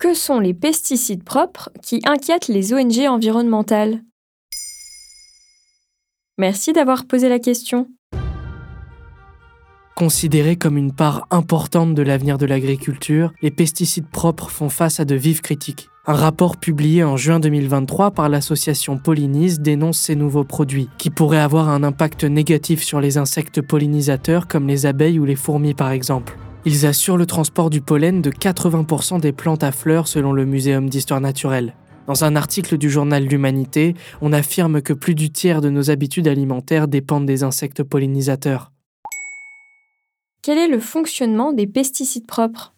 Que sont les pesticides propres qui inquiètent les ONG environnementales? Merci d'avoir posé la question. Considérés comme une part importante de l'avenir de l'agriculture, les pesticides propres font face à de vives critiques. Un rapport publié en juin 2023 par l'association Pollinis dénonce ces nouveaux produits, qui pourraient avoir un impact négatif sur les insectes pollinisateurs comme les abeilles ou les fourmis par exemple. Ils assurent le transport du pollen de 80% des plantes à fleurs selon le Muséum d'histoire naturelle. Dans un article du journal L'Humanité, on affirme que plus du tiers de nos habitudes alimentaires dépendent des insectes pollinisateurs. Quel est le fonctionnement des pesticides propres?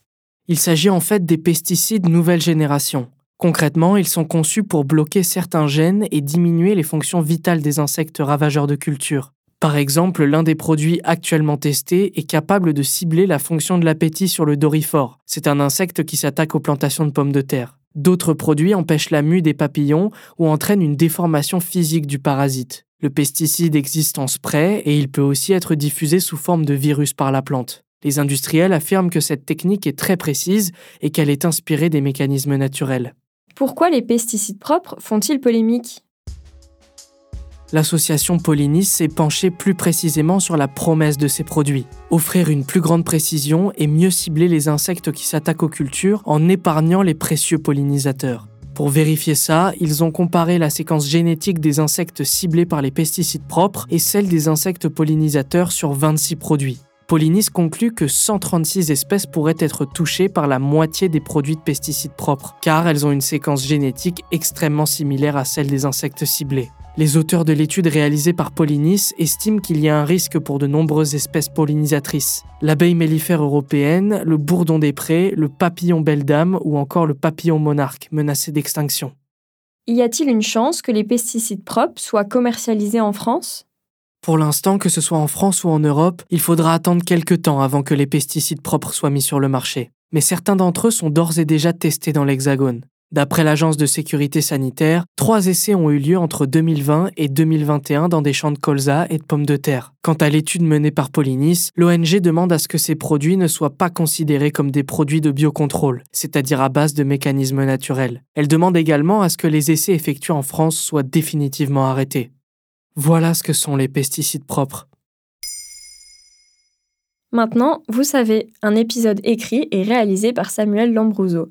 Il s'agit en fait des pesticides nouvelle génération. Concrètement, ils sont conçus pour bloquer certains gènes et diminuer les fonctions vitales des insectes ravageurs de culture. Par exemple, l'un des produits actuellement testés est capable de cibler la fonction de l'appétit sur le dorifort. C'est un insecte qui s'attaque aux plantations de pommes de terre. D'autres produits empêchent la mue des papillons ou entraînent une déformation physique du parasite. Le pesticide existe en spray et il peut aussi être diffusé sous forme de virus par la plante. Les industriels affirment que cette technique est très précise et qu'elle est inspirée des mécanismes naturels. Pourquoi les pesticides propres font-ils polémique? L'association Pollinis s'est penchée plus précisément sur la promesse de ces produits. Offrir une plus grande précision et mieux cibler les insectes qui s'attaquent aux cultures en épargnant les précieux pollinisateurs. Pour vérifier ça, ils ont comparé la séquence génétique des insectes ciblés par les pesticides propres et celle des insectes pollinisateurs sur 26 produits. Pollinis conclut que 136 espèces pourraient être touchées par la moitié des produits de pesticides propres, car elles ont une séquence génétique extrêmement similaire à celle des insectes ciblés. Les auteurs de l'étude réalisée par Pollinis estiment qu'il y a un risque pour de nombreuses espèces pollinisatrices. L'abeille mellifère européenne, le bourdon des prés, le papillon belle dame ou encore le papillon monarque menacé d'extinction. Y a-t-il une chance que les pesticides propres soient commercialisés en France? Pour l'instant, que ce soit en France ou en Europe, il faudra attendre quelques temps avant que les pesticides propres soient mis sur le marché. Mais certains d'entre eux sont d'ores et déjà testés dans l'Hexagone. D'après l'Agence de sécurité sanitaire, trois essais ont eu lieu entre 2020 et 2021 dans des champs de colza et de pommes de terre. Quant à l'étude menée par Polinis, l'ONG demande à ce que ces produits ne soient pas considérés comme des produits de biocontrôle, c'est-à-dire à base de mécanismes naturels. Elle demande également à ce que les essais effectués en France soient définitivement arrêtés. Voilà ce que sont les pesticides propres. Maintenant, vous savez, un épisode écrit et réalisé par Samuel Lambrouzo.